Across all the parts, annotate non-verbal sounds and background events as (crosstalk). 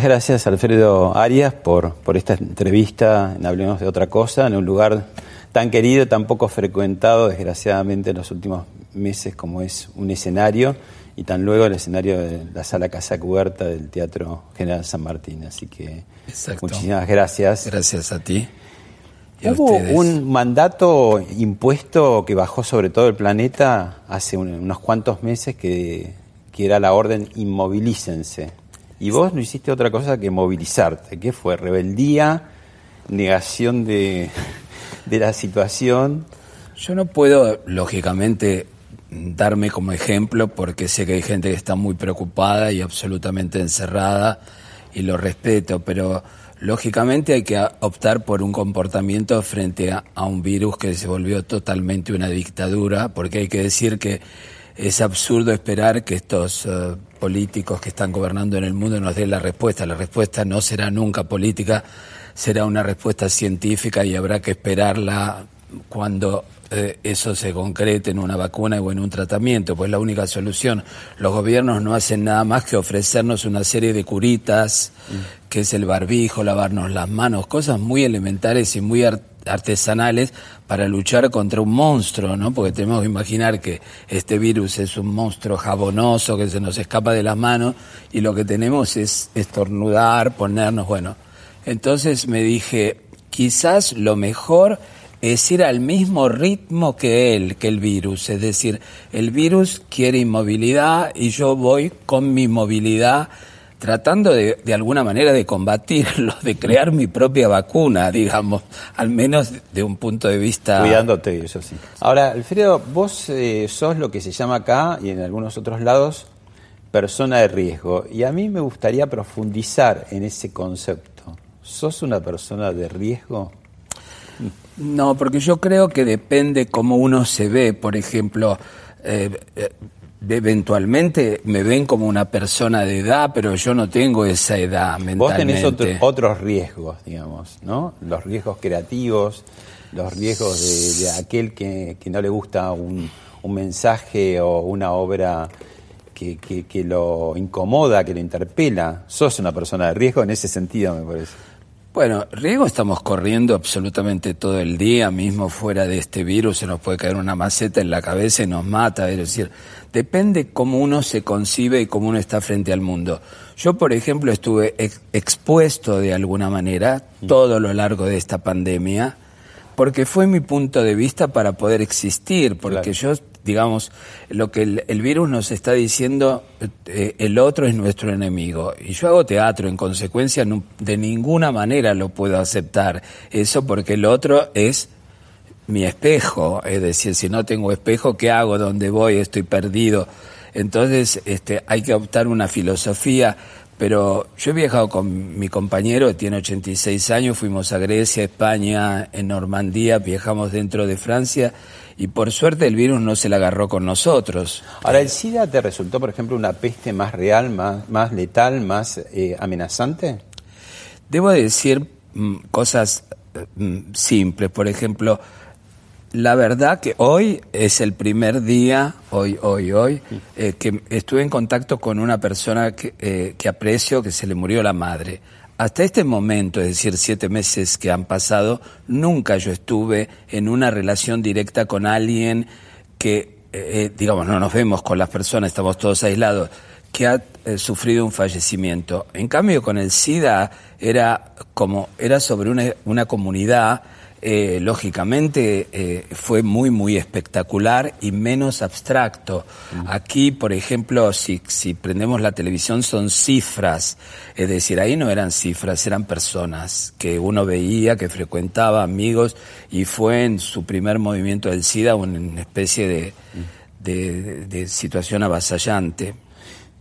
Muchas gracias Alfredo Arias por, por esta entrevista en Hablemos de otra cosa, en un lugar tan querido, tan poco frecuentado, desgraciadamente en los últimos meses como es un escenario y tan luego el escenario de la sala Casa Cubierta del Teatro General San Martín. Así que muchísimas gracias. Gracias a ti. Hubo un mandato impuesto que bajó sobre todo el planeta hace unos cuantos meses que, que era la orden inmovilícense. Y vos no hiciste otra cosa que movilizarte. ¿Qué fue? ¿Rebeldía? ¿Negación (laughs) de, la situación? Yo no puedo, lógicamente, darme como ejemplo porque sé que hay gente que está muy preocupada y absolutamente encerrada y lo respeto, pero lógicamente hay que optar por un comportamiento frente a, a un virus que se volvió totalmente una dictadura, porque hay que decir que es absurdo esperar que estos eh, políticos que están gobernando en el mundo nos den la respuesta. La respuesta no será nunca política, será una respuesta científica y habrá que esperarla cuando eh, eso se concrete en una vacuna o en un tratamiento, pues la única solución. Los gobiernos no hacen nada más que ofrecernos una serie de curitas, mm. que es el barbijo, lavarnos las manos, cosas muy elementales y muy artesanales para luchar contra un monstruo, ¿no? Porque tenemos que imaginar que este virus es un monstruo jabonoso que se nos escapa de las manos y lo que tenemos es estornudar, ponernos, bueno. Entonces me dije, quizás lo mejor es ir al mismo ritmo que él, que el virus. Es decir, el virus quiere inmovilidad y yo voy con mi movilidad tratando de, de alguna manera de combatirlo, de crear mi propia vacuna, digamos, al menos de un punto de vista... Cuidándote, eso sí. Ahora, Alfredo, vos eh, sos lo que se llama acá y en algunos otros lados persona de riesgo. Y a mí me gustaría profundizar en ese concepto. ¿Sos una persona de riesgo? No, porque yo creo que depende cómo uno se ve. Por ejemplo, eh, eh, eventualmente me ven como una persona de edad, pero yo no tengo esa edad mentalmente. Vos tenés otros riesgos, digamos, ¿no? Los riesgos creativos, los riesgos de, aquel que, no le gusta un, mensaje o una obra que, que, lo incomoda, que lo interpela. Sos una persona de riesgo en ese sentido, me parece. Bueno, riesgo estamos corriendo absolutamente todo el día, mismo fuera de este virus se nos puede caer una maceta en la cabeza y nos mata, es decir, depende cómo uno se concibe y cómo uno está frente al mundo. Yo, por ejemplo, estuve expuesto de alguna manera todo lo largo de esta pandemia, porque fue mi punto de vista para poder existir, porque yo digamos, lo que el, virus nos está diciendo, eh, el otro es nuestro enemigo. Y yo hago teatro, en consecuencia, de ninguna manera lo puedo aceptar. Eso porque el otro es mi espejo. Es decir, si no tengo espejo, ¿qué hago? ¿Dónde voy? Estoy perdido. Entonces, este, hay que optar una filosofía pero yo he viajado con mi compañero, tiene 86 años, fuimos a Grecia, España, en Normandía, viajamos dentro de Francia y por suerte el virus no se la agarró con nosotros. Ahora, ¿el SIDA te resultó, por ejemplo, una peste más real, más, más letal, más eh, amenazante? Debo decir mm, cosas mm, simples, por ejemplo, la verdad que hoy es el primer día, hoy, hoy, hoy, eh, que estuve en contacto con una persona que, eh, que aprecio que se le murió la madre. Hasta este momento, es decir, siete meses que han pasado, nunca yo estuve en una relación directa con alguien que, eh, digamos, no nos vemos con las personas, estamos todos aislados, que ha sufrido un fallecimiento. En cambio, con el SIDA era como, era sobre una, una comunidad eh, lógicamente eh, fue muy, muy espectacular y menos abstracto. Aquí, por ejemplo, si, si prendemos la televisión son cifras, es decir, ahí no eran cifras, eran personas que uno veía, que frecuentaba, amigos, y fue en su primer movimiento del SIDA una especie de, de, situación avasallante.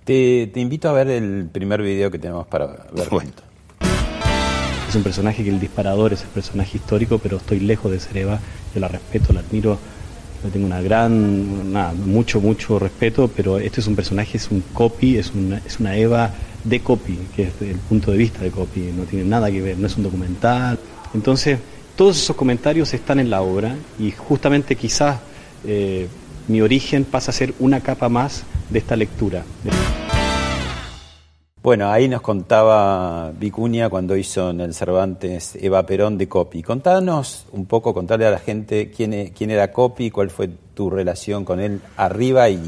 Te, te, invito a ver el primer video que tenemos para ver. juntos. Es un personaje que el disparador es el personaje histórico, pero estoy lejos de ser Eva. Yo la respeto, la admiro, le tengo una gran, mucho, mucho respeto, pero este es un personaje, es un copy, es una, es una Eva de copy, que es el punto de vista de copy, no tiene nada que ver, no es un documental. Entonces, todos esos comentarios están en la obra y justamente quizás eh, mi origen pasa a ser una capa más de esta lectura. Bueno, ahí nos contaba Vicuña cuando hizo en el Cervantes Eva Perón de Copi. Contanos un poco, contarle a la gente quién, e, quién era Copi, cuál fue tu relación con él arriba y,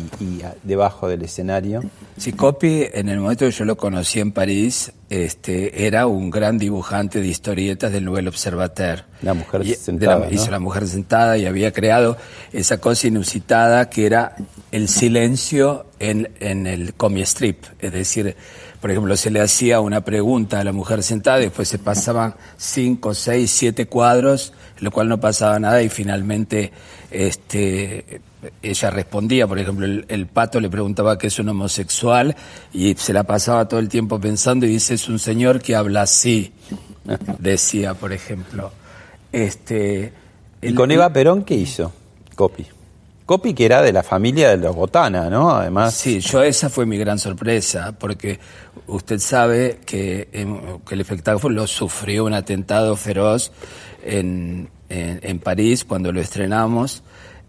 debajo del escenario. Sí, Copi, en el momento que yo lo conocí en París, este, era un gran dibujante de historietas del Nouvel Observateur. La mujer sentada. Hizo la mujer sentada y había creado esa cosa inusitada que era el silencio en, en el comic strip, es decir, por ejemplo, se le hacía una pregunta a la mujer sentada, después se pasaban cinco, seis, siete cuadros, lo cual no pasaba nada y finalmente este, ella respondía. Por ejemplo, el, pato le preguntaba que es un homosexual y se la pasaba todo el tiempo pensando y dice, es un señor que habla así, (laughs) decía, por ejemplo. Este, ¿Y con Eva Perón qué hizo? Copy. Copy que era de la familia de los Botana, ¿no? Además. Sí, yo esa fue mi gran sorpresa, porque usted sabe que, que el espectáculo sufrió un atentado feroz en, en, París cuando lo estrenamos,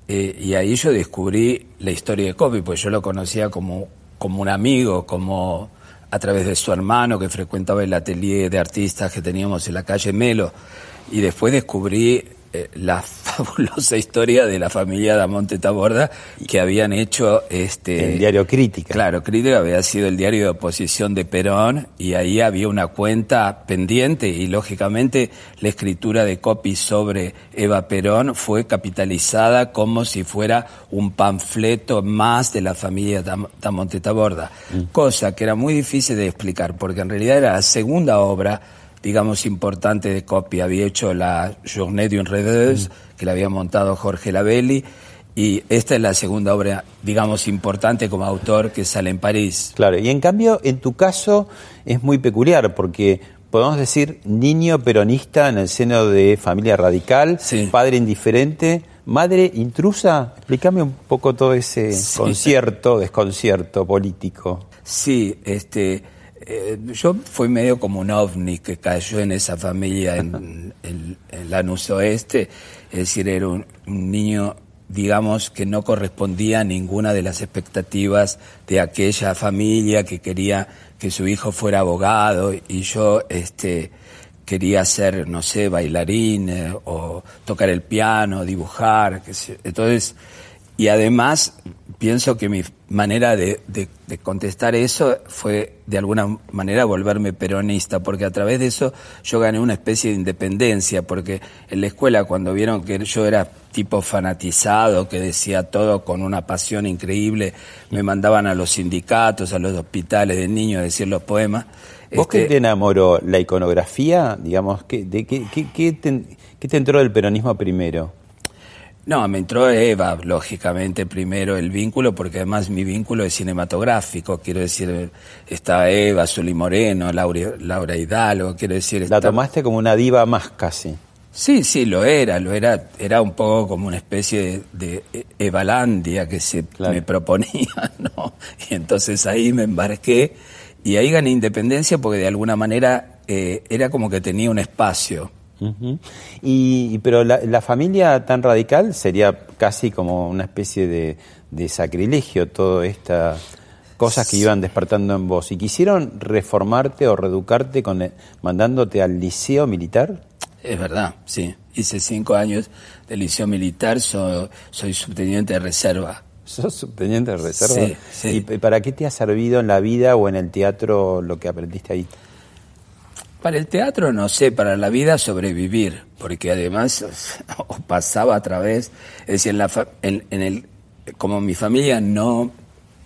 eh, y ahí yo descubrí la historia de Copy, pues yo lo conocía como, como un amigo, como a través de su hermano que frecuentaba el atelier de artistas que teníamos en la calle Melo, y después descubrí eh, la (laughs) fabulosa historia de la familia de Monte Taborda que habían hecho este el diario Crítica. Claro, Crítica había sido el diario de oposición de Perón y ahí había una cuenta pendiente y lógicamente la escritura de copy sobre Eva Perón fue capitalizada como si fuera un panfleto más de la familia de Monte Taborda, mm. cosa que era muy difícil de explicar porque en realidad era la segunda obra digamos, importante de copia. Había hecho la Journée d'une Redeuse, que la había montado Jorge Labelli, y esta es la segunda obra, digamos, importante como autor que sale en París. Claro, y en cambio, en tu caso es muy peculiar, porque podemos decir niño peronista en el seno de familia radical, padre indiferente, madre intrusa. Explícame un poco todo ese concierto, desconcierto político. Sí, este eh, yo fui medio como un ovni que cayó en esa familia en, (laughs) el Lanús Oeste, es decir, era un, niño digamos que no correspondía a ninguna de las expectativas de aquella familia que quería que su hijo fuera abogado. Y yo este quería ser no sé bailarín eh, o tocar el piano dibujar entonces y además pienso que mi manera de, contestar eso fue de alguna manera volverme peronista, porque a través de eso yo gané una especie de independencia, porque en la escuela cuando vieron que yo era tipo fanatizado, que decía todo con una pasión increíble, me mandaban a los sindicatos, a los hospitales de niños a decir los poemas. ¿Vos qué este te enamoró? ¿La iconografía? Digamos, ¿qué, de, qué, qué, qué te entró del peronismo primero? No, me entró Eva, lógicamente, primero el vínculo, porque además mi vínculo es cinematográfico, quiero decir, está Eva, Zuli Moreno, Laura, Laura Hidalgo, quiero decir... La tomaste como una diva más casi. Sí, sí, lo era, lo era, era un poco como una especie de, Evalandia que se me proponía, (laughs) ¿no? Y entonces ahí me embarqué y ahí gané independencia porque de alguna manera eh, era como que tenía un espacio y, pero la, familia tan radical sería casi como una especie de, de sacrilegio, todas estas cosas que iban despertando en vos. ¿Y quisieron reformarte o reeducarte con, mandándote al liceo militar? Es verdad, sí. Hice cinco años de liceo militar, soy subteniente de reserva. ¿Sos subteniente de reserva? Sí, sí. ¿Y para qué te ha servido en la vida o en el teatro lo que aprendiste ahí? Para el teatro no sé, para la vida sobrevivir, porque además pasaba a través, es decir, en, la, en, el, como mi familia no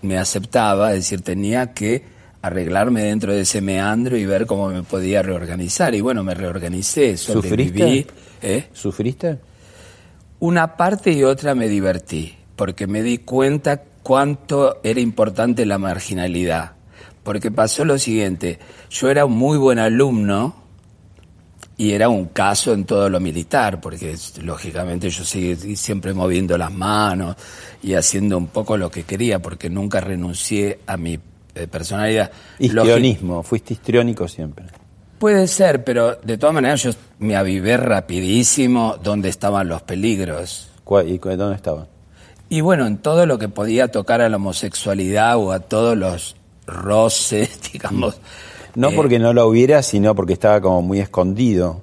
me aceptaba, es decir, tenía que arreglarme dentro de ese meandro y ver cómo me podía reorganizar. Y bueno, me reorganicé, sobreviví. ¿Eh? ¿Sufriste? Una parte y otra me divertí, porque me di cuenta cuánto era importante la marginalidad porque pasó lo siguiente, yo era un muy buen alumno y era un caso en todo lo militar, porque lógicamente yo seguí siempre moviendo las manos y haciendo un poco lo que quería, porque nunca renuncié a mi eh, personalidad. Histrionismo, fuiste histriónico siempre. Puede ser, pero de todas maneras yo me avivé rapidísimo dónde estaban los peligros. ¿Y dónde estaban? Y bueno, en todo lo que podía tocar a la homosexualidad o a todos los roce, (laughs) digamos. No eh, porque no lo hubiera, sino porque estaba como muy escondido.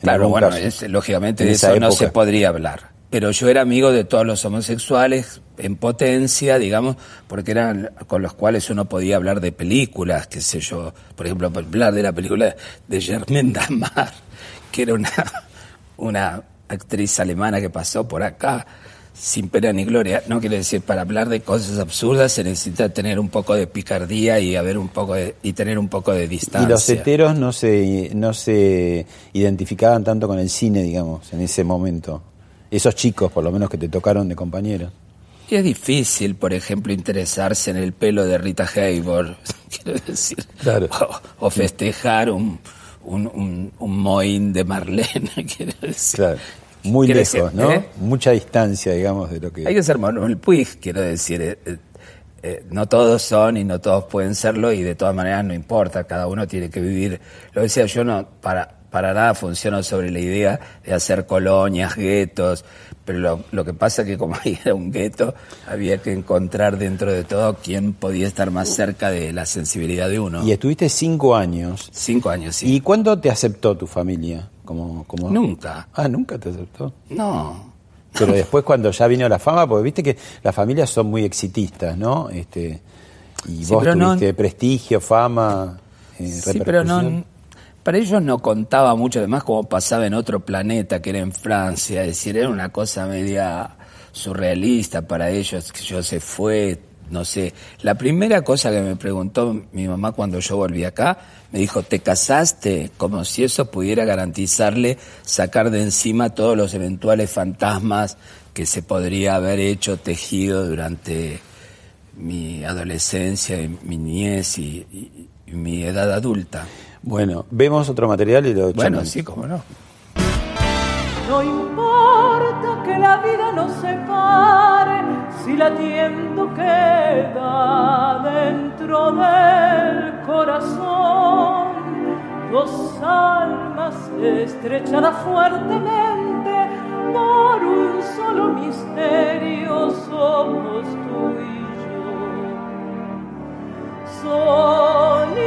Claro, bueno, lógicamente de eso no se podría hablar. Pero yo era amigo de todos los homosexuales en potencia, digamos, porque eran con los cuales uno podía hablar de películas, qué sé yo, por ejemplo, hablar de la película de Germaine Damar, (laughs) que era una, una actriz alemana que pasó por acá sin pena ni gloria. No quiere decir, para hablar de cosas absurdas se necesita tener un poco de picardía y haber un poco de, y tener un poco de distancia. Y los heteros no se, no se identificaban tanto con el cine, digamos, en ese momento. Esos chicos, por lo menos, que te tocaron de compañeros. Y es difícil, por ejemplo, interesarse en el pelo de Rita Hayworth, (laughs) quiero decir. Claro. O, festejar un, un, un, moín de Marlene, (laughs) quiero decir. Claro. Muy lejos, ¿no? ¿eh? Mucha distancia, digamos, de lo que... Hay que ser Manuel Puig, quiero decir. Eh, eh, no todos son y no todos pueden serlo y de todas maneras no importa, cada uno tiene que vivir. Lo decía yo, no, para, para nada funciono sobre la idea de hacer colonias, guetos, pero lo, lo que pasa es que como (laughs) ahí era un gueto, había que encontrar dentro de todo quién podía estar más cerca de la sensibilidad de uno. Y estuviste cinco años. Cinco años, sí. ¿Y cuándo te aceptó tu familia? Como, como... Nunca. Ah, nunca te aceptó. No. Pero después cuando ya vino la fama, porque viste que las familias son muy exitistas, ¿no? Este, y vos tuviste prestigio, fama, eh, Sí, pero no, para ellos no contaba mucho, además como pasaba en otro planeta, que era en Francia, es decir, era una cosa media surrealista para ellos, que yo se fue, no sé. La primera cosa que me preguntó mi mamá cuando yo volví acá, me dijo, ¿te casaste? Como si eso pudiera garantizarle sacar de encima todos los eventuales fantasmas que se podría haber hecho, tejido durante mi adolescencia, mi niñez y, mi edad adulta. Bueno, vemos otro material y lo Bueno, sí, cómo no. No importa que la vida nos separe, si latiendo queda dentro del corazón. Dos almas estrechadas fuertemente por un solo misterio somos tú y yo. Soñando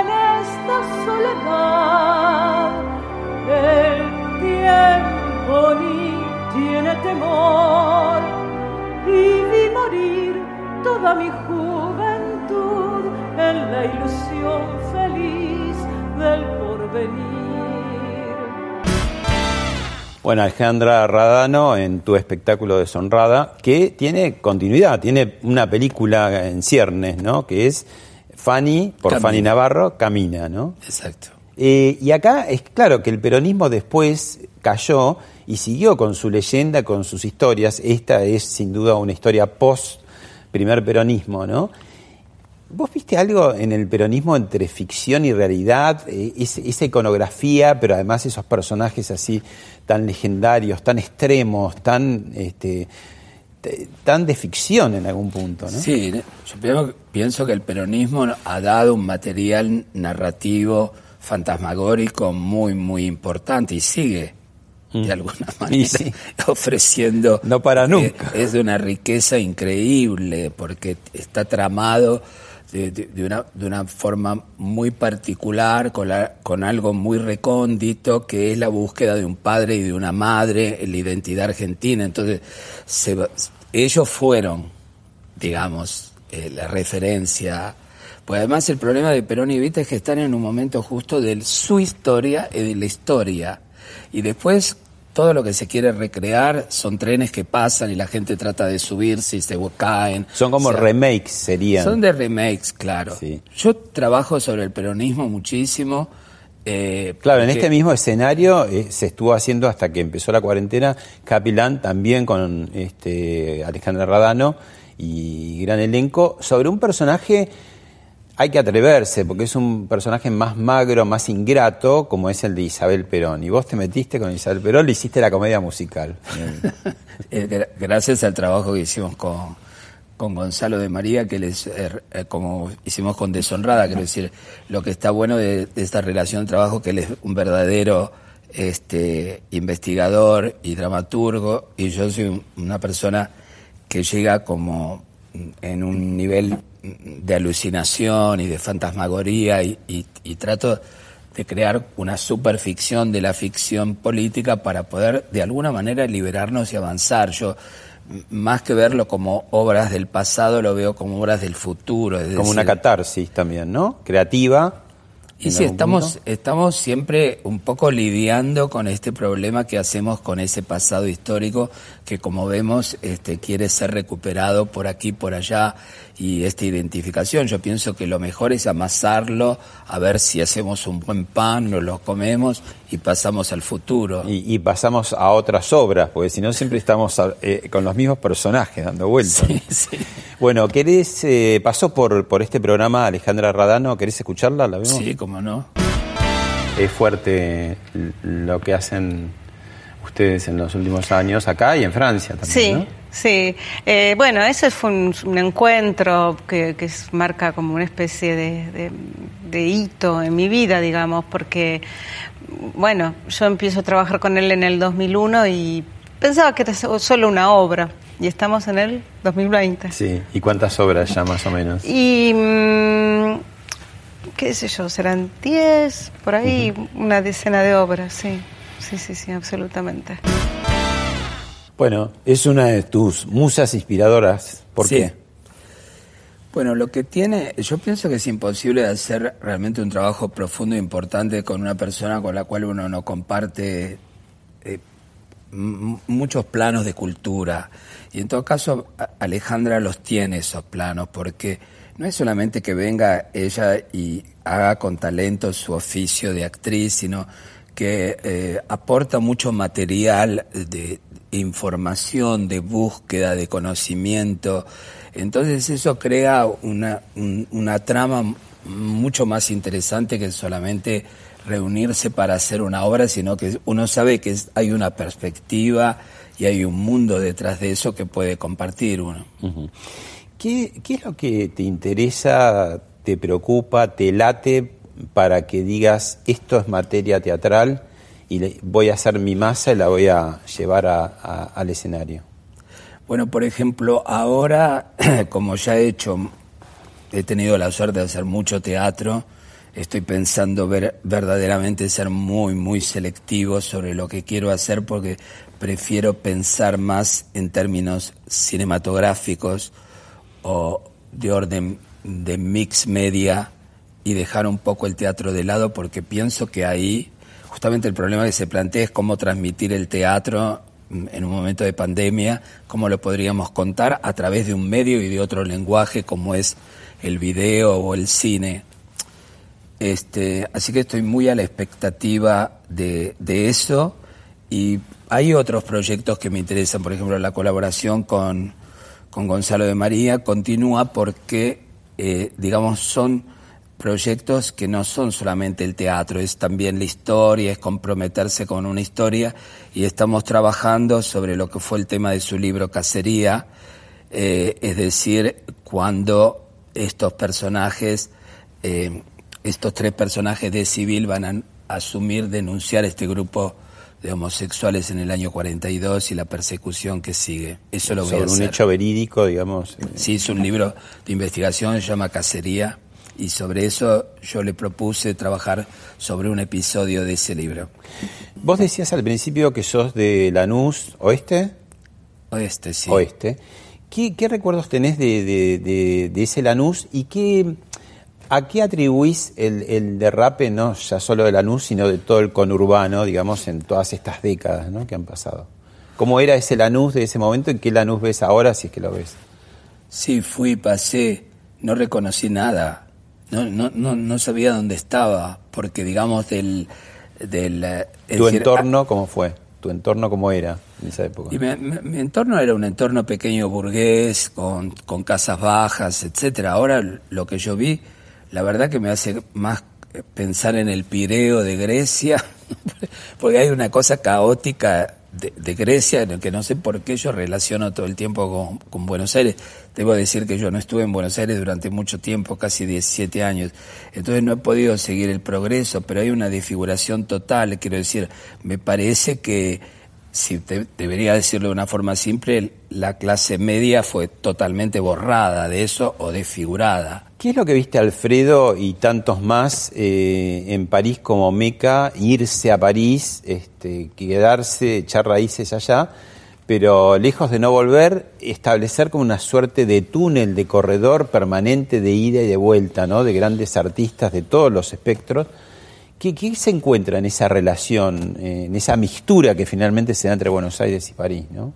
en esta soledad, el tiempo ni tiene temor y vi morir toda mi juventud en la ilusión feliz del porvenir. Bueno, Alejandra Radano en tu espectáculo Deshonrada, que tiene continuidad, tiene una película en ciernes, ¿no? Que es Fanny, por Fanny Navarro, Camina, ¿no? Exacto. Eh, y acá es claro que el peronismo después cayó y siguió con su leyenda, con sus historias. Esta es sin duda una historia post primer peronismo, ¿no? ¿Vos viste algo en el peronismo entre ficción y realidad? Eh, esa iconografía, pero además esos personajes así tan legendarios, tan extremos, tan, este, tan de ficción en algún punto, ¿no? Sí, yo pienso que el peronismo ha dado un material narrativo fantasmagórico muy, muy importante y sigue de Mm. alguna (laughs) Y manera sí. (laughs) ofreciendo. No para eh, nunca. Es de una riqueza increíble porque está tramado de, de- de una, de una forma muy particular, con, la- con algo muy recóndito, que es la búsqueda de un padre y de una madre, la identidad argentina. Entonces, se ellos fueron, digamos, eh, la referencia. Pues además el problema de Perón y Evita es que están en un momento justo de su historia y de la historia. Y después todo lo que se quiere recrear son trenes que pasan y la gente trata de subirse y se caen. Son como O sea, remakes, serían. Son de remakes, claro. Sí. Yo trabajo sobre el peronismo muchísimo. eh, Claro, en este mismo escenario eh, se estuvo haciendo hasta que empezó la cuarentena Capilán también con este Alejandra Radano y gran elenco sobre un personaje hay que atreverse porque es un personaje más magro, más ingrato como es el de Isabel Perón y vos te metiste con Isabel Perón, le hiciste la comedia musical. (laughs) Eh, gra- gracias al trabajo que hicimos con, con Gonzalo de María, que les, eh, eh, como hicimos con Deshonrada, quiero decir, lo que está bueno de, esta relación de trabajo, que él es un verdadero este, investigador y dramaturgo, y yo soy un- una persona que llega como en un nivel de alucinación y de fantasmagoría y, y- y trato de crear una superficción de la ficción política para poder de alguna manera liberarnos y avanzar. Yo, más que verlo como obras del pasado, lo veo como obras del futuro. es Como una catarsis también, ¿no? Creativa. y sí, estamos, punto. estamos siempre un poco lidiando con este problema que hacemos con ese pasado histórico que como vemos este, quiere ser recuperado por aquí, por allá y esta identificación. Yo pienso que lo mejor es amasarlo, a ver si hacemos un buen pan, nos lo comemos y pasamos al futuro. Y, y pasamos a otras obras, porque si no siempre estamos eh, con los mismos personajes dando vueltas. Sí, sí. Bueno, ¿querés, eh, pasó por, por este programa Alejandra Radano, ¿querés escucharla? ¿La vemos? Sí, cómo no. Es fuerte lo que hacen ustedes en los últimos años acá y en Francia también, Sí, ¿no? Sí. Eh, bueno, ese fue un, un encuentro que, marca como una especie de, de- de hito en mi vida, digamos, porque, bueno, yo empiezo a trabajar con él en el 2001 y pensaba que era so- solo una obra, y estamos en el 2020. Sí, ¿y cuántas obras ya más o menos? Y, mm, qué sé yo, serán 10, por ahí, una decena de obras, sí. Sí, sí, sí, absolutamente. Bueno, es una de tus musas inspiradoras. ¿Por Sí. qué? Bueno, lo que tiene, yo pienso que es imposible hacer realmente un trabajo profundo e importante con una persona con la cual uno no comparte eh, muchos planos de cultura. Y en todo caso, Alejandra los tiene esos planos, porque no es solamente que venga ella y haga con talento su oficio de actriz, sino que eh, aporta mucho material de información, de búsqueda, de conocimiento. Entonces eso crea una, un- una trama mucho más interesante que solamente reunirse para hacer una obra, sino que uno sabe que hay una perspectiva y hay un mundo detrás de eso que puede compartir uno. ¿Qué, qué es lo que te interesa, te preocupa, te late para que digas esto es materia teatral y le- voy a hacer mi masa y la voy a llevar a- a- al escenario? Bueno, por ejemplo, ahora, (clears throat) como ya he hecho, he tenido la suerte de hacer mucho teatro, estoy pensando ver, verdaderamente ser muy, muy selectivo sobre lo que quiero hacer porque prefiero pensar más en términos cinematográficos o de orden de mix media y dejar un poco el teatro de lado porque pienso que ahí justamente el problema que se plantea es cómo transmitir el teatro en un momento de pandemia, cómo lo podríamos contar a través de un medio y de otro lenguaje como es el video o el cine. Este, así que estoy muy a la expectativa de, de eso y hay otros proyectos que me interesan, por ejemplo la colaboración con, con Gonzalo de María continúa porque, eh, digamos, son proyectos que no son solamente el teatro, es también la historia, es comprometerse con una historia y estamos trabajando sobre lo que fue el tema de su libro Cacería, eh, es decir, cuando estos personajes eh, estos tres personajes de civil van a asumir denunciar este grupo de homosexuales en el año 42 y la persecución que sigue. Eso lo voy Sobre a un hacer. hecho verídico, digamos. Sí, es un libro de investigación, se llama Cacería, y sobre eso yo le propuse trabajar sobre un episodio de ese libro. Vos decías al principio que sos de Lanús, ¿oeste? Oeste, sí. Oeste. ¿Qué, qué recuerdos tenés de, de- de- de ese Lanús y qué, a qué atribuís el, el derrape, no ya solo de Lanús, sino de todo el conurbano, digamos, en todas estas décadas ¿no? que han pasado? ¿Cómo era ese Lanús de ese momento y qué Lanús ves ahora, si es que lo ves? Sí, fui, pasé, no reconocí nada, no, no, no, no sabía dónde estaba, porque digamos del... del eh, ¿Tu decir, entorno cómo fue? ¿Tu entorno cómo era en esa época? Y mi, mi- mi entorno era un entorno pequeño burgués, con, con casas bajas, etcétera. Ahora lo que yo vi, la verdad que me hace más pensar en el Pireo de Grecia, (laughs) porque hay una cosa caótica de, de Grecia en el que no sé por qué yo relaciono todo el tiempo con, con Buenos Aires. Debo decir que yo no estuve en Buenos Aires durante mucho tiempo, casi 17 años, entonces no he podido seguir el progreso, pero hay una desfiguración total, quiero decir, me parece que si te- debería decirlo de una forma simple, la clase media fue totalmente borrada de eso o desfigurada. ¿Qué es lo que viste Alfredo y tantos más eh, en París como Meca, irse a París, este, quedarse, echar raíces allá, pero lejos de no volver, establecer como una suerte de túnel, de corredor permanente de ida y de vuelta, ¿no? de grandes artistas de todos los espectros? ¿Qué, se encuentra en esa relación, eh, en esa mixtura que finalmente se da entre Buenos Aires y París? ¿no?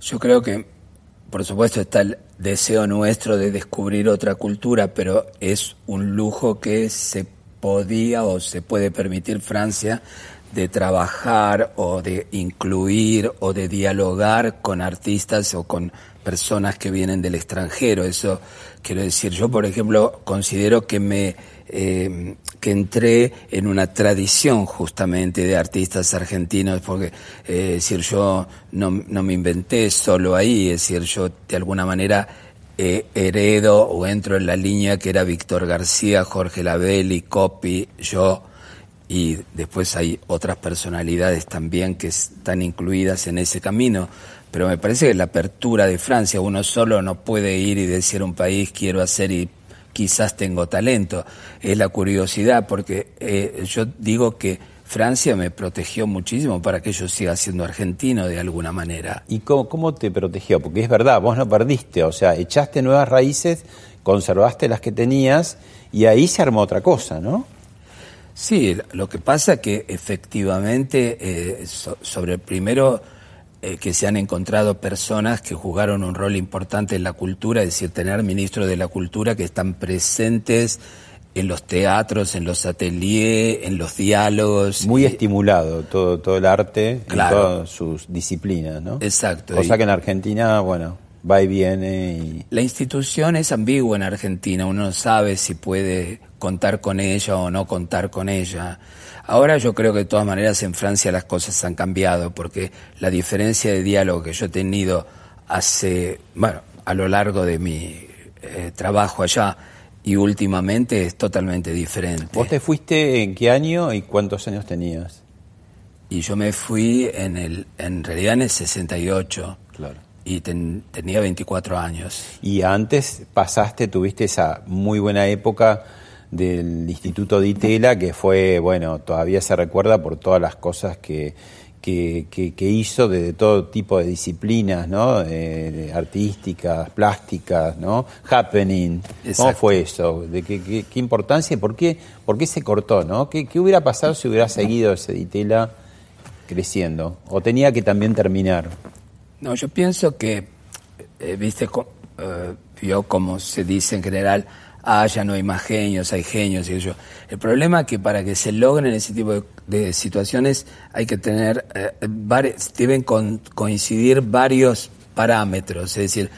Yo creo que, por supuesto, está el deseo nuestro de descubrir otra cultura, pero es un lujo que se podía o se puede permitir Francia de trabajar o de incluir o de dialogar con artistas o con personas que vienen del extranjero. Eso quiero decir, yo por ejemplo considero que me eh, que entré en una tradición justamente de artistas argentinos, porque eh, es decir, yo no, no me inventé solo ahí, es decir, yo de alguna manera eh, heredo o entro en la línea que era Víctor García, Jorge Labelli, Coppi, yo, y después hay otras personalidades también que están incluidas en ese camino. Pero me parece que la apertura de Francia, uno solo no puede ir y decir un país quiero hacer y quizás tengo talento. Es la curiosidad, porque eh, yo digo que Francia me protegió muchísimo para que yo siga siendo argentino de alguna manera. ¿Y cómo, cómo te protegió? Porque es verdad, vos no perdiste, o sea, echaste nuevas raíces, conservaste las que tenías y ahí se armó otra cosa, ¿no? Sí, lo que pasa es que efectivamente eh, so- sobre el primero eh, que se han encontrado personas que jugaron un rol importante en la cultura, es decir, tener ministros de la cultura que están presentes en los teatros, en los ateliers, en los diálogos. Muy Y- estimulado todo, todo el arte Claro. en todas sus disciplinas, ¿no? Exacto. Cosa y- que en Argentina, bueno, va y viene y... La institución es ambigua en Argentina, uno no sabe si puede contar con ella o no contar con ella. Ahora yo creo que de todas maneras en Francia las cosas han cambiado porque la diferencia de diálogo que yo he tenido hace, bueno, a lo largo de mi eh, trabajo allá y últimamente es totalmente diferente. ¿Vos te fuiste en qué año y cuántos años tenías? Y yo me fui en el, en realidad en el 68 Claro. y ten- tenía 24 años. Y antes pasaste, tuviste esa muy buena época del Instituto de Itela, que fue, bueno, todavía se recuerda por todas las cosas que, que, que- que hizo de todo tipo de disciplinas, ¿no? Eh, artísticas, plásticas, ¿no? Happening. ¿Cómo fue eso? ¿De qué, qué- qué importancia y por qué, por qué se cortó, ¿no? ¿Qué, qué hubiera pasado si hubiera seguido ese de Itela creciendo? ¿O tenía que también terminar? No, yo pienso que, eh, viste, eh, yo como se dice en general, ah, ya no hay más genios, hay genios y eso. El problema es que para que se logren ese tipo de, situaciones hay que tener, eh, vari- deben coincidir varios parámetros, es decir,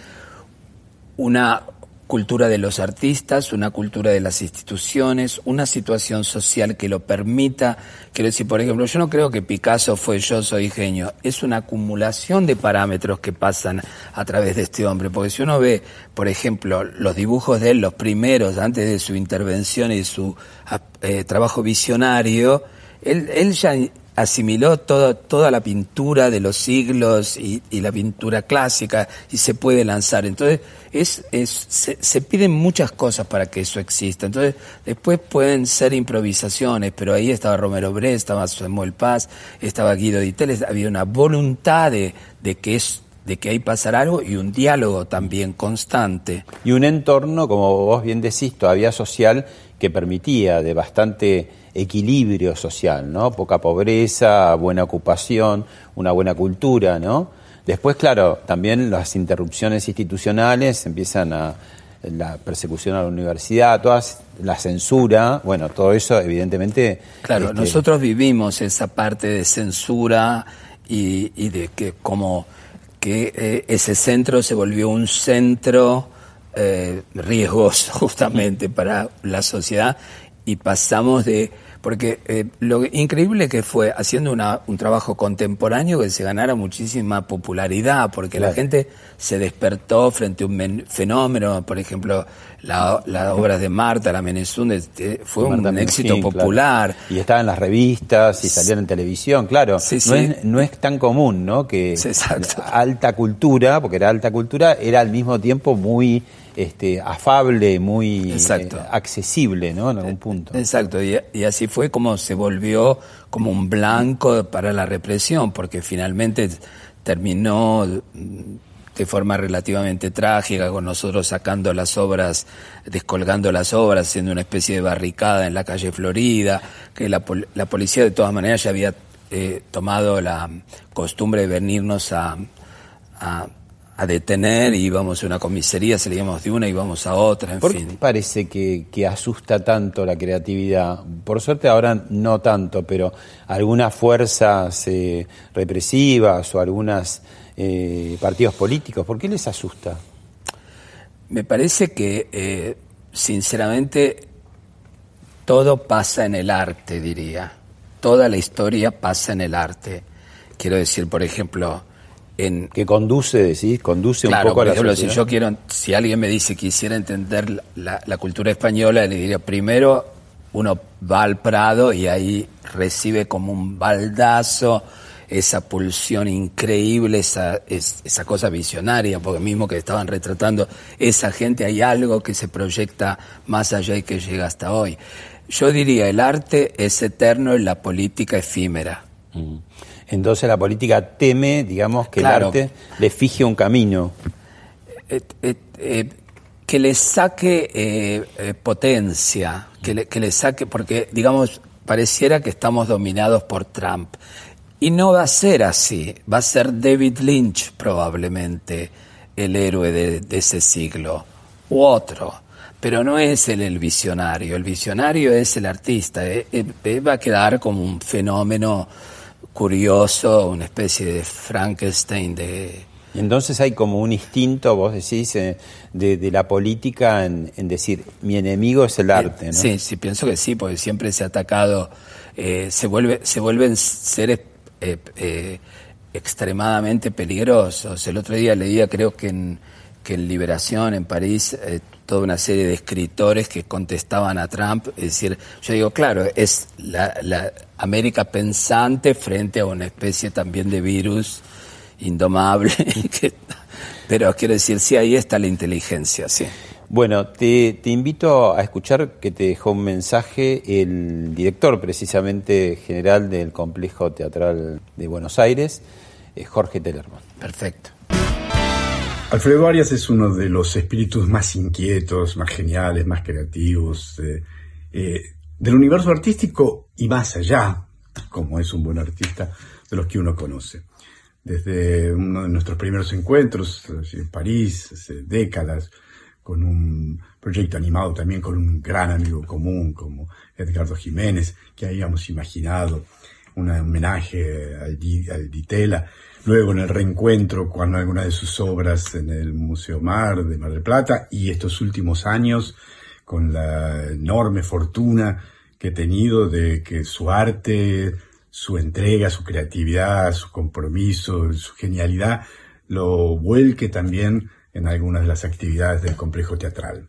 una, cultura de los artistas, una cultura de las instituciones, una situación social que lo permita. Quiero decir, por ejemplo, yo no creo que Picasso fue yo soy genio, es una acumulación de parámetros que pasan a través de este hombre, porque si uno ve, por ejemplo, los dibujos de él, los primeros, antes de su intervención y su eh, trabajo visionario, él, él ya asimiló todo, toda la pintura de los siglos y, la pintura clásica y se puede lanzar. Entonces, es, es, se, piden muchas cosas para que eso exista. Entonces, después pueden ser improvisaciones, pero ahí estaba Romero Bre, estaba Samuel Paz, estaba Guido Diteles, había una voluntad de, de que es de que hay pasar algo y un diálogo también constante. Y un entorno, como vos bien decís, todavía social que permitía de bastante equilibrio social, ¿no? Poca pobreza, buena ocupación, una buena cultura, ¿no? Después, claro, también las interrupciones institucionales empiezan a la persecución a la universidad, todas la censura, bueno, todo eso evidentemente. Claro, este, nosotros vivimos esa parte de censura y, de que como que eh, ese centro se volvió un centro eh, riesgoso (laughs) justamente para la sociedad y pasamos de porque eh, lo increíble que fue haciendo una, un trabajo contemporáneo que se ganara muchísima popularidad, porque la gente se despertó frente a un fenómeno, por ejemplo, la, la obra de Marta, la Menezunde, este, fue un éxito popular. Y estaba en las revistas y salían en televisión, claro. no, Es, no es tan común, ¿no? Que alta cultura, porque era alta cultura, era al mismo tiempo muy este, afable, muy eh, accesible, ¿no? En algún punto. Exacto, y, así fue como se volvió como un blanco para la represión, porque finalmente terminó de forma relativamente trágica, con nosotros sacando las obras, descolgando las obras, haciendo una especie de barricada en la calle Florida, que la, la policía de todas maneras ya había eh, tomado la costumbre de venirnos a, a a detener y íbamos a una comisaría, salíamos de una y íbamos a otra, en ¿Por fin. qué parece que, asusta tanto la creatividad? Por suerte ahora no tanto, pero algunas fuerzas eh, represivas o algunos eh, partidos políticos, ¿por qué les asusta? Me parece que, eh, sinceramente, todo pasa en el arte, diría. Toda la historia pasa en el arte. Quiero decir, por ejemplo, que conduce, decís, conduce un poco a la ejemplo, si yo quiero, si alguien me dice que quisiera entender la, cultura española, le diría primero uno va al Prado y ahí recibe como un baldazo esa pulsión increíble, esa, esa cosa visionaria, porque mismo que estaban retratando esa gente, hay algo que se proyecta más allá y que llega hasta hoy. Yo diría, el arte es eterno y la política efímera. Mm. Entonces la política teme, digamos, que el arte le fije un camino. Eh, eh, eh, que le saque potencia, que le, que le saque, porque, digamos, pareciera que estamos dominados por Trump. Y no va a ser así, va a ser David Lynch probablemente el héroe de, de ese siglo, u otro. Pero no es él el visionario, el visionario es el artista, va a quedar como un fenómeno curioso, una especie de Frankenstein de... Entonces hay como un instinto, vos decís, eh, de, la política en, decir, mi enemigo es el eh, arte, ¿no? Sí, sí, pienso que sí, porque siempre se ha atacado, eh, se, vuelve, se vuelven seres extremadamente peligrosos. El otro día leía, creo que en, que en Liberación, en París, toda una serie de escritores que contestaban a Trump. Es decir, yo digo, claro, es la, la América pensante frente a una especie también de virus indomable. (laughs) pero quiero decir, sí, ahí está la inteligencia, sí. Bueno, te, te, invito a escuchar que te dejó un mensaje el director precisamente general del Complejo Teatral de Buenos Aires, eh, Jorge Tellerman. Perfecto. Alfredo Arias es uno de los espíritus más inquietos, más geniales, más creativos eh, eh, del universo artístico y más allá, como es un buen artista, de los que uno conoce. Desde uno de nuestros primeros encuentros en París, hace décadas, con un proyecto animado también con un gran amigo común como Edgardo Jiménez, que habíamos imaginado un homenaje al, Ditela. Luego en el reencuentro con alguna de sus obras en el Museo Mar de Mar del Plata y estos últimos años con la enorme fortuna que he tenido de que su arte, su entrega, su creatividad, su compromiso, su genialidad, lo vuelque también en algunas de las actividades del complejo teatral.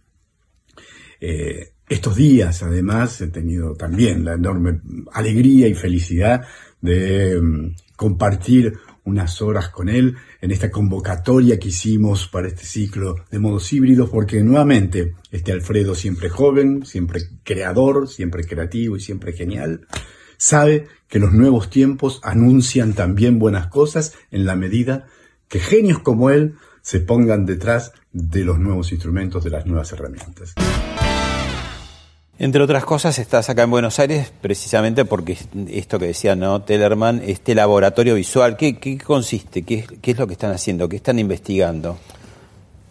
Eh, estos días, además, he tenido también la enorme alegría y felicidad de mm, compartir unas horas con él en esta convocatoria que hicimos para este ciclo de modos híbridos, porque nuevamente este Alfredo siempre joven, siempre creador, siempre creativo y siempre genial, sabe que los nuevos tiempos anuncian también buenas cosas en la medida que genios como él se pongan detrás de los nuevos instrumentos, de las nuevas herramientas. Entre otras cosas, estás acá en Buenos Aires precisamente porque esto que decía ¿no? Tellerman, este laboratorio visual, ¿qué, consiste? ¿Qué, es lo que están haciendo? ¿Qué están investigando?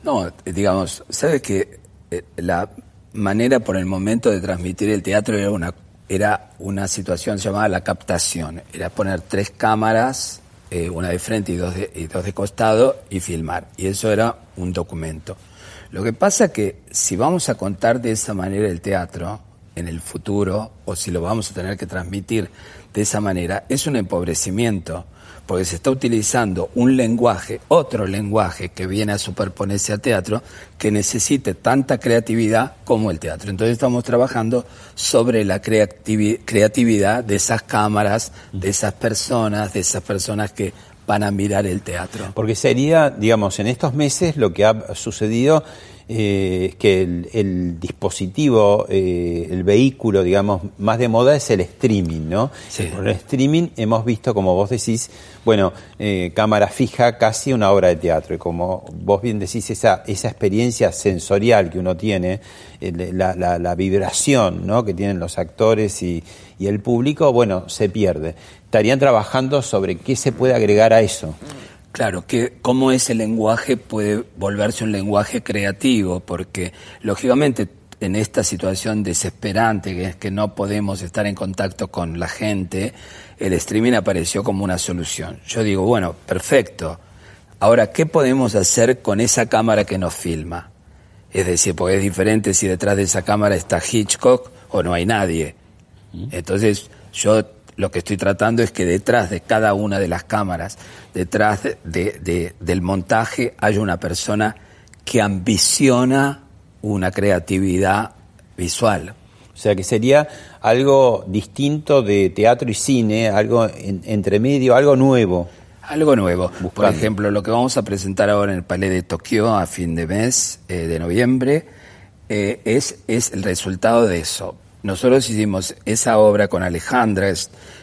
No, digamos, sabes que eh, la manera por el momento de transmitir el teatro era una, era una situación llamada la captación. Era poner tres cámaras, eh, una de frente y dos de, y dos de costado, y filmar. Y eso era un documento. Lo que pasa que si vamos a contar de esa manera el teatro en el futuro, o si lo vamos a tener que transmitir de esa manera, es un empobrecimiento, porque se está utilizando un lenguaje, otro lenguaje que viene a superponerse al teatro, que necesite tanta creatividad como el teatro. Entonces estamos trabajando sobre la creatividad de esas cámaras, de esas personas, de esas personas que van a mirar el teatro. Porque sería, digamos, en estos meses lo que ha sucedido eh, es que el, dispositivo, eh, el vehículo, digamos, más de moda es el streaming, ¿no? Sí. Por el streaming hemos visto, como vos decís, bueno, eh, cámara fija, casi una obra de teatro. Y como vos bien decís, esa, esa experiencia sensorial que uno tiene, la, la, vibración ¿no? que tienen los actores y, y el público, bueno, se pierde estarían trabajando sobre qué se puede agregar a eso. Claro, que cómo ese lenguaje puede volverse un lenguaje creativo, porque lógicamente en esta situación desesperante, que es que no podemos estar en contacto con la gente, el streaming apareció como una solución. Yo digo, bueno, perfecto. Ahora, ¿qué podemos hacer con esa cámara que nos filma? Es decir, porque es diferente si detrás de esa cámara está Hitchcock o no hay nadie. ¿Mm? Entonces, yo lo que estoy tratando es que detrás de cada una de las cámaras, detrás de, del montaje, haya una persona que ambiciona una creatividad visual. O sea, que sería algo distinto de teatro y cine, algo entre medio, algo nuevo. Algo nuevo. Por ejemplo, lo que vamos a presentar ahora en el Palais de Tokio a fin de mes eh, de noviembre eh, es, es el resultado de eso. Nosotros hicimos esa obra con Alejandra,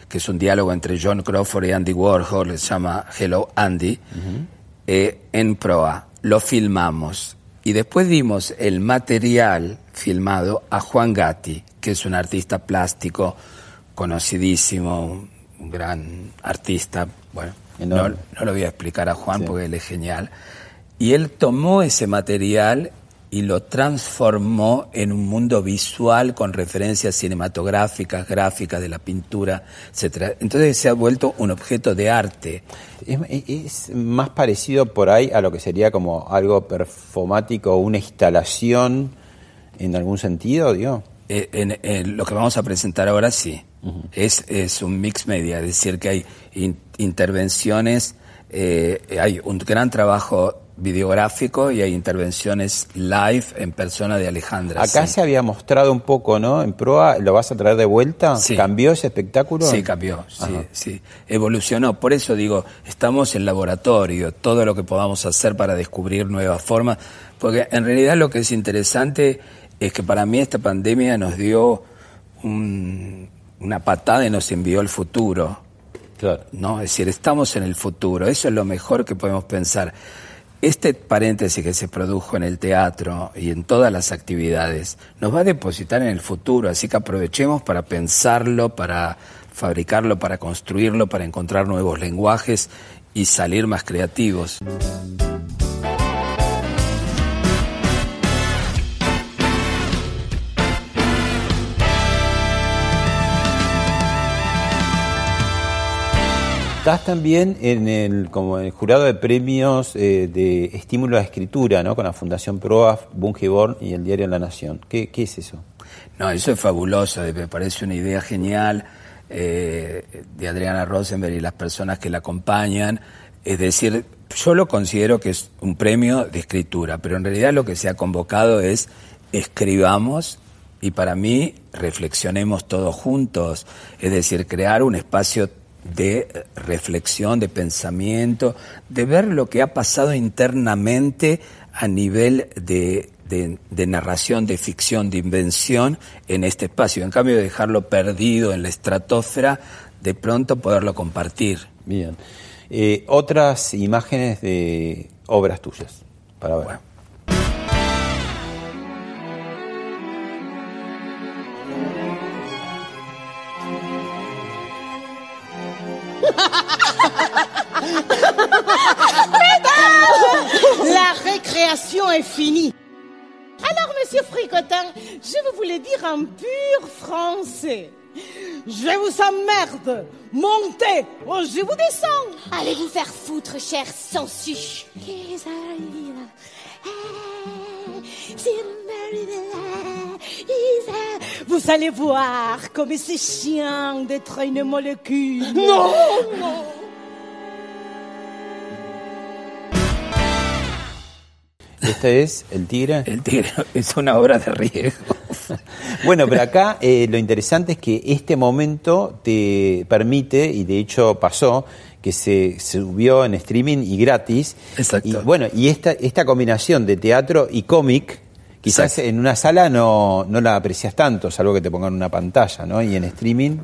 que es un diálogo entre John Crawford y Andy Warhol, se llama Hello Andy, eh, en proa. Lo filmamos y después dimos el material filmado a Juan Gatti, que es un artista plástico conocidísimo, un gran artista. Bueno, no, no, lo voy a explicar a Juan porque él es genial. Y él tomó ese material y lo transformó en un mundo visual con referencias cinematográficas, gráficas de la pintura, etcétera. Entonces se ha vuelto un objeto de arte. Es, más parecido por ahí a lo que sería como algo performático, una instalación en algún sentido, digo. Eh, en, lo que vamos a presentar ahora sí. es, es un mix media, es decir, que hay intervenciones, eh, hay un gran trabajo videográfico y hay intervenciones live en persona de Alejandra. Acá se había mostrado un poco, ¿no? En proa, ¿lo vas a traer de vuelta? Sí. ¿Cambió ese espectáculo? Sí, cambió, sí, sí. Evolucionó. Por eso digo, estamos en laboratorio, todo lo que podamos hacer para descubrir nuevas formas, porque en realidad lo que es interesante es que para mí esta pandemia nos dio una patada y nos envió al futuro. Claro. ¿no? Es decir, estamos en el futuro, eso es lo mejor que podemos pensar. Este paréntesis que se produjo en el teatro y en todas las actividades nos va a depositar en el futuro, así que aprovechemos para pensarlo, para fabricarlo, para construirlo, para encontrar nuevos lenguajes y salir más creativos. Estás también en el, como el jurado de premios eh, de estímulo a escritura, ¿no? Con la Fundación PROAF, Bungeborn y el diario La Nación. ¿Qué, es eso? No, eso es fabuloso, me parece una idea genial eh, de Adriana Rosenberg y las personas que la acompañan. Es decir, yo lo considero que es un premio de escritura, pero en realidad lo que se ha convocado es escribamos y para mí reflexionemos todos juntos, es decir, crear un espacio de reflexión, de pensamiento, de ver lo que ha pasado internamente a nivel de, de, narración, de ficción, de invención en este espacio. En cambio, de dejarlo perdido en la estratosfera, de pronto poderlo compartir. Bien. Eh, otras imágenes de obras tuyas para ver. La récréation est finie. Alors, monsieur Fricotin, je voulais dire en pur français. Je vous emmerde. Montez, ou je vous descends. Allez vous faire foutre, cher sensu. Vous allez voir comme c'est chiant d'être une molécule. (laughs) Non, non. ¿Este es El Tigre? El Tigre es una obra de riesgo. (laughs) bueno, pero acá eh, lo interesante es que este momento te permite, y de hecho pasó, que se subió en streaming y gratis. Exacto. Y bueno, y esta, esta combinación de teatro y cómic, quizás en una sala no, no la aprecias tanto, salvo que te pongan una pantalla, ¿no? Y en streaming.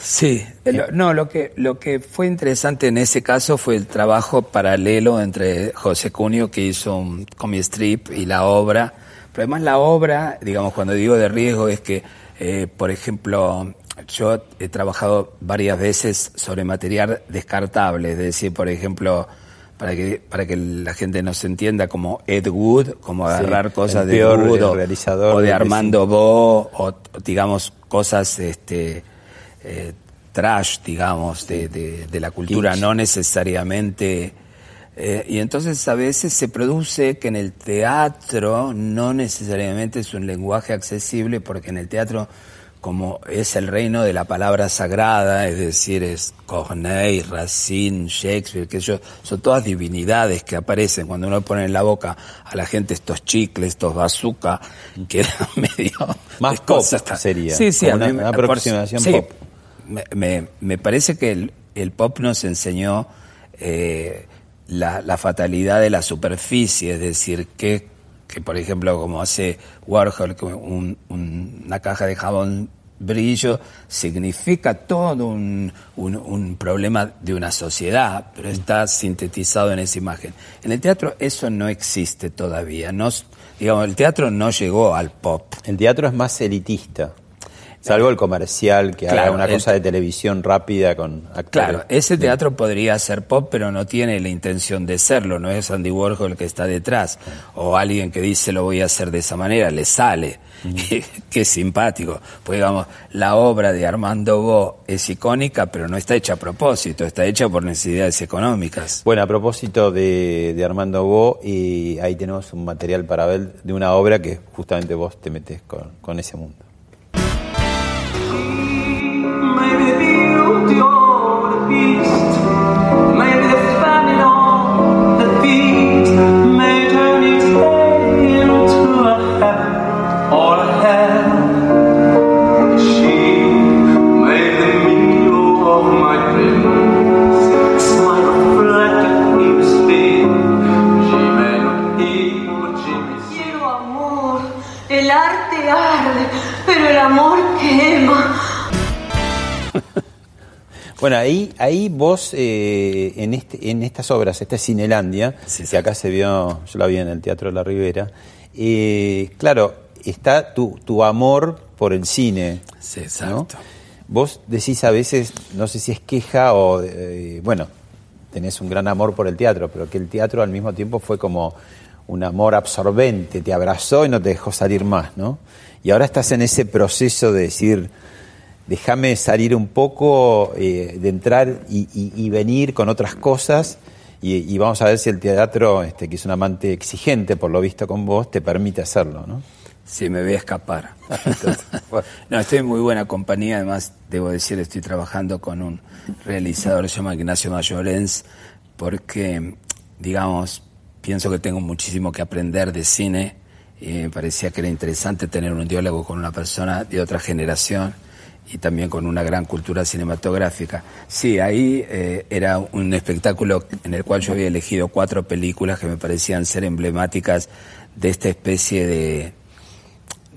Sí, no, lo que, lo que fue interesante en ese caso fue el trabajo paralelo entre José Cunio, que hizo un comic strip, y la obra. Pero además la obra, digamos, cuando digo de riesgo, es que, eh, por ejemplo, yo he trabajado varias veces sobre material descartable, es decir, por ejemplo, para que para que la gente nos entienda como Ed Wood, como agarrar cosas de peor Wood o, realizador o de Armando Bo o digamos cosas este eh, trash, digamos, de, de- de la cultura, no necesariamente. eh, y entonces a veces se produce que en el teatro no necesariamente es un lenguaje accesible, porque en el teatro, como es el reino de la palabra sagrada, es decir, es Corneille, Racine, Shakespeare, que yo, son todas divinidades que aparecen cuando uno pone en la boca a la gente estos chicles, estos bazooka, que eran (laughs) medio Más pop cosas tan- sería, Sí, sí, mí una- me- una por- aproximación sí, pop. me, me- me parece que el, el pop nos enseñó eh, la, la fatalidad de la superficie, es decir, que, que por ejemplo, como hace Warhol, un- un- una caja de jabón brillo significa todo un, un- un problema de una sociedad, pero está sintetizado en esa imagen. En el teatro eso no existe todavía. No, digamos, el teatro no llegó al pop. El teatro es más elitista. Salvo el comercial, que haga una cosa de televisión rápida con actores. Claro, ese teatro podría ser pop, pero no tiene la intención de serlo, no es Andy Warhol el que está detrás, o alguien que dice lo voy a hacer de esa manera, le sale. (laughs) Qué simpático. Pues digamos, la obra de Armando Bo es icónica, pero no está hecha a propósito, está hecha por necesidades económicas. Bueno, a propósito de, de Armando Bo, y ahí tenemos un material para ver de una obra que justamente vos te metes con, con ese mundo. Bueno, ahí, ahí vos eh, en, este, en estas obras, esta es Cinelandia, Sí, sí. que acá se vio, yo la vi en el Teatro de la Ribera, eh, claro, está tu, tu amor por el cine. Sí, ¿no? exacto. Vos decís a veces, no sé si es queja o, eh, bueno, tenés un gran amor por el teatro, pero que el teatro al mismo tiempo fue como un amor absorbente, te abrazó y no te dejó salir más, ¿no? Y ahora estás en ese proceso de decir, déjame salir un poco, eh, de entrar y, y- y venir con otras cosas. Y, y vamos a ver si el teatro, este, que es un amante exigente, por lo visto con vos, te permite hacerlo, ¿no? Sí, me voy a escapar. Entonces, (laughs) no, estoy en muy buena compañía. Además, debo decir, estoy trabajando con un realizador se llama Ignacio Mayorens, porque, digamos, pienso que tengo muchísimo que aprender de cine. Y me parecía que era interesante tener un diálogo con una persona de otra generación y también con una gran cultura cinematográfica. Sí, ahí eh, era un espectáculo en el cual yo había elegido cuatro películas que me parecían ser emblemáticas de esta especie de,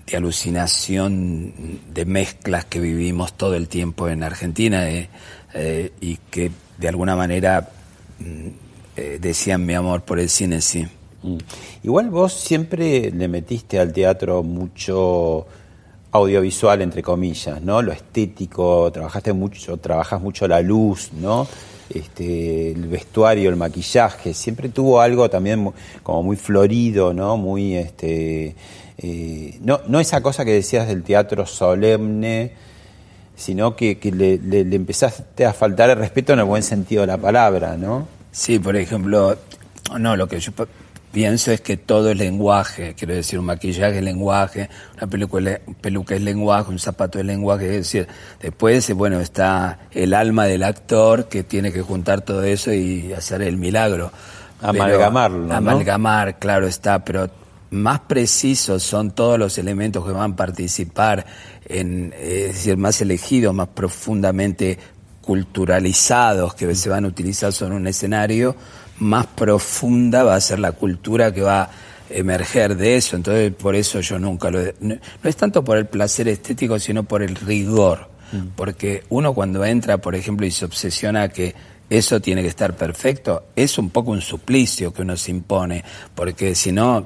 de alucinación de mezclas que vivimos todo el tiempo en Argentina eh, eh, y que de alguna manera mm, decían mi amor por el cine, sí. Mm. Igual vos siempre le metiste al teatro mucho audiovisual, entre comillas, ¿no? Lo estético, trabajaste mucho, trabajas mucho la luz, ¿no? Este, el vestuario, el maquillaje, siempre tuvo algo también como muy florido, ¿no? Muy, este, eh, no, no esa cosa que decías del teatro solemne, sino que, que le, le- empezaste a faltar el respeto en el buen sentido de la palabra, ¿no? Sí, por ejemplo, no, lo que yo pienso es que todo es lenguaje, quiero decir, un maquillaje es lenguaje, una peluca, es lenguaje, un zapato es lenguaje, es decir, después, bueno, está el alma del actor que tiene que juntar todo eso y hacer el milagro. Amalgamarlo, ¿no? Amalgamar, claro está, pero más precisos son todos los elementos que van a participar en, es decir, más elegidos, más profundamente culturalizados que se van a utilizar sobre un escenario, más profunda va a ser la cultura que va a emerger de eso. Entonces, por eso yo nunca lo... No, no es tanto por el placer estético, sino por el rigor. Porque uno cuando entra, por ejemplo, y se obsesiona que eso tiene que estar perfecto, es un poco un suplicio que uno se impone, porque si no,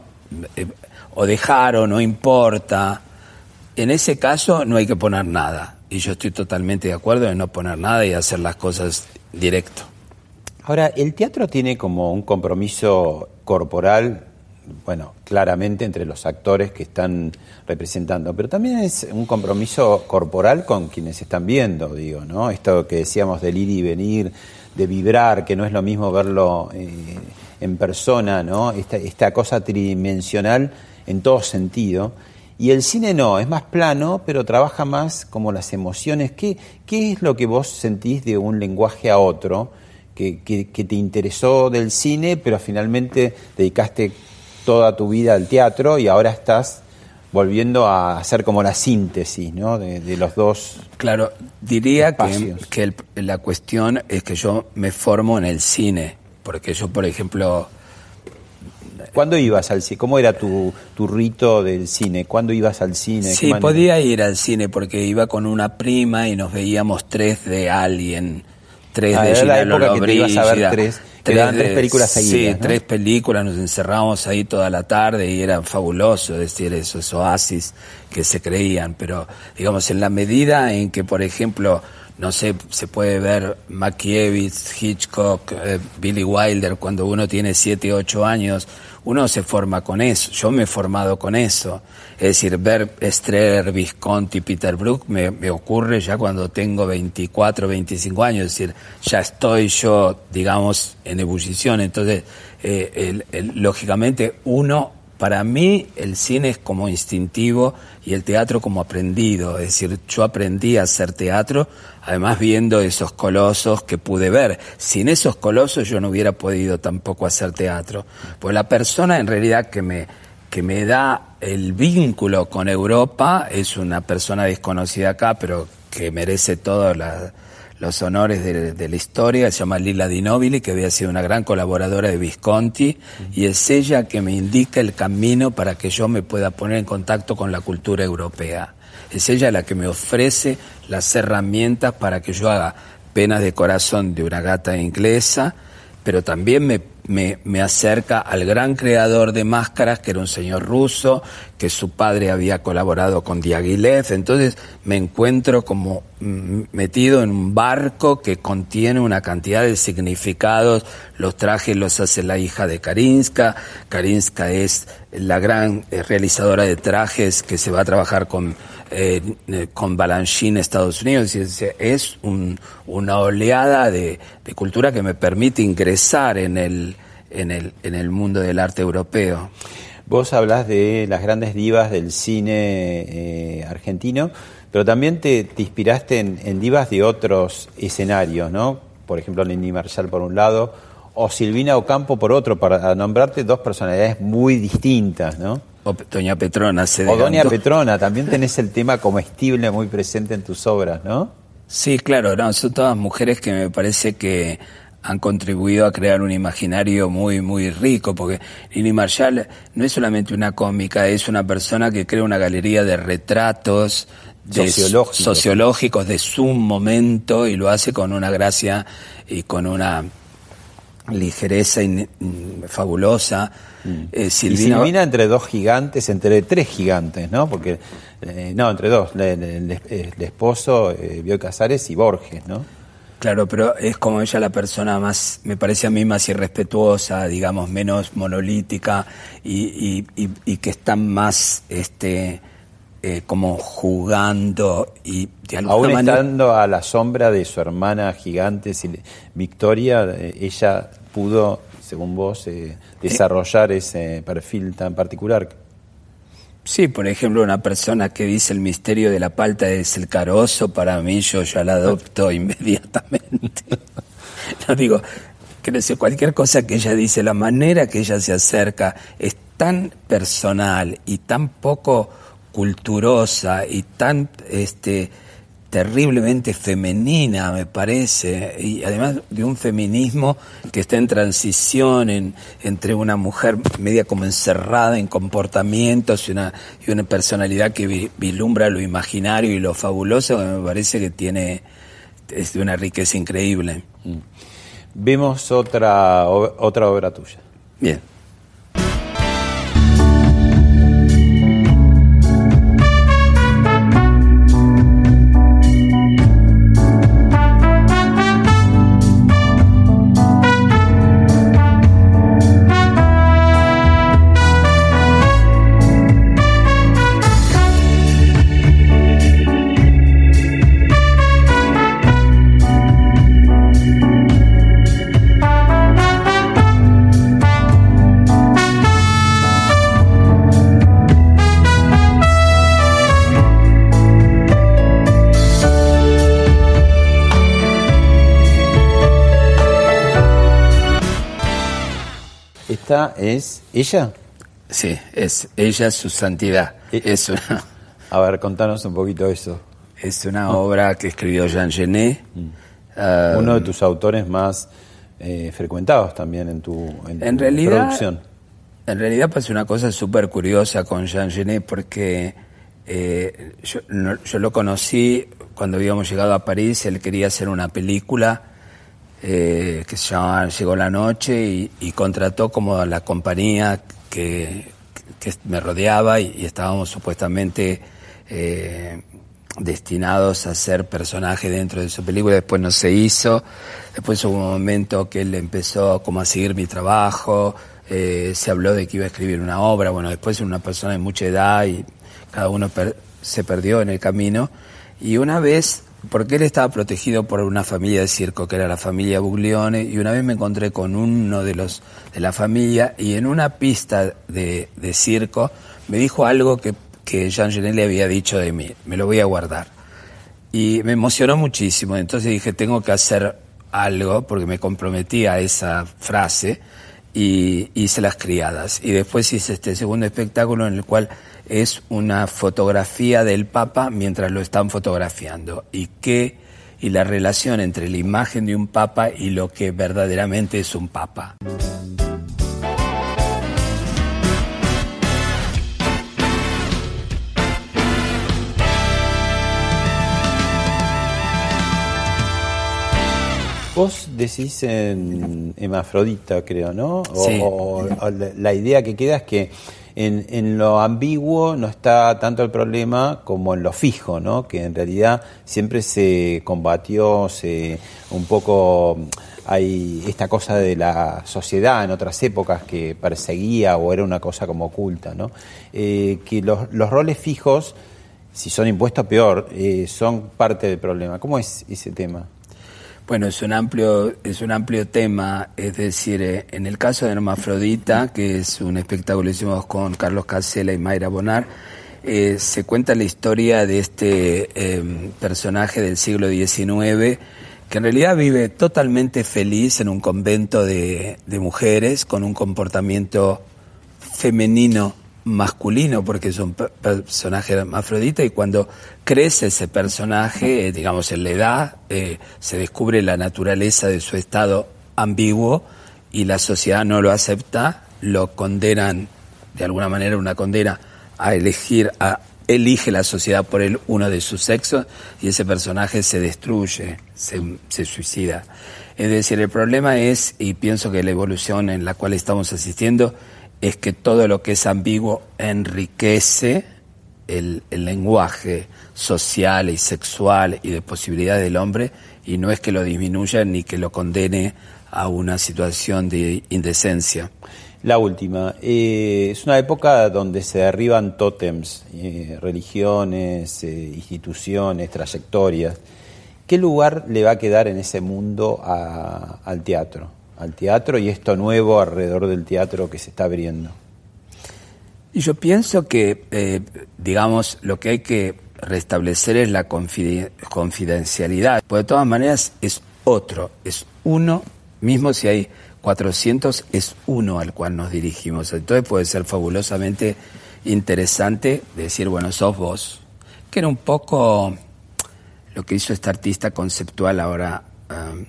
eh, o dejar o no importa. En ese caso no hay que poner nada. Y yo estoy totalmente de acuerdo en no poner nada y hacer las cosas directo. Ahora, el teatro tiene como un compromiso corporal, bueno, claramente entre los actores que están representando, pero también es un compromiso corporal con quienes están viendo, digo, ¿no? Esto que decíamos del ir y venir, de vibrar, que no es lo mismo verlo eh, en persona, ¿no? Esta, esta cosa tridimensional en todo sentido. Y el cine no, es más plano, pero trabaja más como las emociones. ¿Qué, qué es lo que vos sentís de un lenguaje a otro que, que- que te interesó del cine, pero finalmente dedicaste toda tu vida al teatro y ahora estás volviendo a hacer como la síntesis ¿no? de, de los dos? Claro, diría que, Espacios. que el- la cuestión es que yo me formo en el cine, porque yo, por ejemplo, ¿Cuándo ibas al cine? ¿Cómo era tu, tu rito del cine? ¿Cuándo ibas al cine? ¿Qué Sí, podía ir al cine porque iba con una prima y nos veíamos tres de Alien, tres Ah, de era la Gina época que te ibas a ver tres- daban tres películas seguidas, Sí, ¿no? tres películas, nos encerrábamos ahí toda la tarde y era fabuloso decir esos oasis que se creían, pero digamos en la medida en que, por ejemplo, no sé, se puede ver Mackiewicz, Hitchcock, eh, Billy Wilder, cuando uno tiene siete, ocho años, uno se forma con eso. Yo me he formado con eso. Es decir, ver Strehler, Visconti, Peter Brook me, me ocurre ya cuando tengo 24, 25 años. Es decir, ya estoy yo, digamos, en ebullición. Entonces, eh, lógicamente, uno para mí el cine es como instintivo y el teatro como aprendido. Es decir, yo aprendí a hacer teatro, además viendo esos colosos que pude ver. Sin esos colosos yo no hubiera podido tampoco hacer teatro. Pues la persona en realidad que me, que me da el vínculo con Europa es una persona desconocida acá, pero que merece todos la- los honores de, la historia, se llama Lila Di Nobili, que había sido una gran colaboradora de Visconti, y es ella que me indica el camino para que yo me pueda poner en contacto con la cultura europea. Es ella la que me ofrece las herramientas para que yo haga penas de corazón de una gata inglesa, pero también me, me, me acerca al gran creador de máscaras, que era un señor ruso, que su padre había colaborado con Diaghilev. Entonces me encuentro como mm, metido en un barco que contiene una cantidad de significados los trajes los hace la hija de Karinska. Karinska es la gran eh, realizadora de trajes que se va a trabajar con, eh, eh, con Balanchine Estados Unidos. Es, es un- una oleada de cultura que me permite ingresar en el, en el, en el mundo del arte europeo. Vos hablas de las grandes divas del cine eh, argentino, pero también te, te inspiraste en, en divas de otros escenarios, ¿no? Por ejemplo, Lenny Marshall por un lado, o Silvina Ocampo por otro, para nombrarte dos personalidades muy distintas, ¿no? O Doña Petrona se O Doña. Petrona, también tenés el tema comestible muy presente en tus obras, ¿no? Sí, claro, no, son todas mujeres que me parece que han contribuido a crear un imaginario muy, muy rico, porque Lili Marshall no es solamente una cómica, es una persona que crea una galería de retratos de Sociológicos. sociológicos de su momento y lo hace con una gracia y con una ligereza in- mm, fabulosa. Eh, Y Silvina, entre dos gigantes, entre tres gigantes, ¿no? Porque, eh, no, entre dos, el, el esposo, eh, Bioy Casares y Borges, ¿no? Claro, pero es como ella la persona más, me parece a mí más irrespetuosa, digamos, menos monolítica y, y- y- y que está más, este, eh, como jugando y de alguna Aún manera... estando a la sombra de su hermana gigante Victoria, eh, ella pudo, según vos, eh, desarrollar ese perfil tan particular. Sí, por ejemplo, una persona que dice el misterio de la palta es el carozo, para mí yo ya la adopto (laughs) inmediatamente. (laughs) no digo, que no sé, cualquier cosa que ella dice, la manera que ella se acerca es tan personal y tan poco culturosa y tan este terriblemente femenina, me parece, y además de un feminismo que está en transición en- entre una mujer media como encerrada en comportamientos y una, y una personalidad que vi- vislumbra lo imaginario y lo fabuloso, que me parece que tiene es de una riqueza increíble. Vemos otra, o- otra obra tuya. Bien. Esta es ella. Sí, es ella su santidad. Es una, (laughs) A ver, contanos un poquito eso. es una obra que escribió Jean Genet. ah, Uno de tus autores más eh, frecuentados también en tu, en tu En realidad, producción. en realidad pasa una cosa súper curiosa con Jean Genet porque eh, yo, no- yo lo conocí cuando habíamos llegado a París, él quería hacer una película eh, que se llamaba Llegó la noche y, y contrató como a la compañía que, me rodeaba y, estábamos supuestamente eh, destinados a ser personajes dentro de su película, después no se hizo, después hubo un momento que él empezó como a seguir mi trabajo, eh, se habló de que iba a escribir una obra, bueno, después una persona de mucha edad y cada uno per- se perdió en el camino, y una vez, porque él estaba protegido por una familia de circo, que era la familia Buglione, y una vez me encontré con uno de los de la familia, y en una pista de, de circo me dijo algo que, que Jean Genet le había dicho de mí, me lo voy a guardar. Y me emocionó muchísimo, entonces dije, tengo que hacer algo, porque me comprometí a esa frase, y hice las criadas. Y después hice este segundo espectáculo en el cual es una fotografía del Papa mientras lo están fotografiando. Y qué y la relación entre la imagen de un Papa y lo que verdaderamente es un Papa. Vos decís en Hemafrodita, creo, ¿no? O, Sí. o- la idea que queda es que en, en lo ambiguo no está tanto el problema como en lo fijo, ¿no? Que en realidad siempre se combatió, se un poco hay esta cosa de la sociedad en otras épocas que perseguía o era una cosa como oculta, ¿no? Eh, que los, los, roles fijos, si son impuestos peor, eh, son parte del problema. ¿Cómo es ese tema? Bueno, es un amplio, es un amplio tema, es decir, eh, en el caso de Hermafrodita, que es un espectáculo que hicimos con Carlos Casella y Mayra Bonar, eh, se cuenta la historia de este eh, personaje del siglo XIX que en realidad vive totalmente feliz en un convento de mujeres con un comportamiento femenino masculino porque es un personaje hermafrodita y cuando crece ese personaje, eh, digamos en la edad, eh, se descubre la naturaleza de su estado ambiguo y la sociedad no lo acepta, lo condenan, de alguna manera una condena a elegir, a elige la sociedad por él uno de sus sexos y ese personaje se destruye, se, se suicida. Es decir, el problema es, y pienso que la evolución en la cual estamos asistiendo, es que todo lo que es ambiguo enriquece el, el, lenguaje social y sexual y de posibilidad del hombre y no es que lo disminuya ni que lo condene a una situación de indecencia. La última, eh, es una época donde se derriban tótems, eh, religiones, eh, instituciones, trayectorias. ¿Qué lugar le va a quedar en ese mundo a, al teatro? Al teatro y esto nuevo alrededor del teatro que se está abriendo? Y yo pienso que, eh, digamos, lo que hay que restablecer es la confidencialidad, porque de todas maneras es otro, es uno, mismo si hay 400, es uno al cual nos dirigimos. Entonces puede ser fabulosamente interesante decir, bueno, sos vos, que era un poco lo que hizo este artista conceptual ahora, um,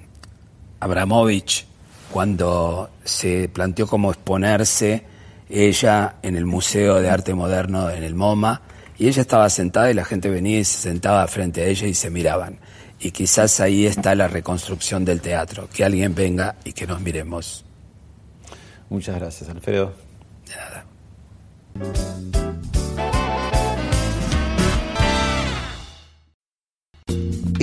Abramovich, cuando se planteó cómo exponerse ella en el Museo de Arte Moderno en el MoMA, y ella estaba sentada y la gente venía y se sentaba frente a ella y se miraban. Y quizás ahí está la reconstrucción del teatro, que alguien venga y que nos miremos. Muchas gracias, Alfredo. De nada.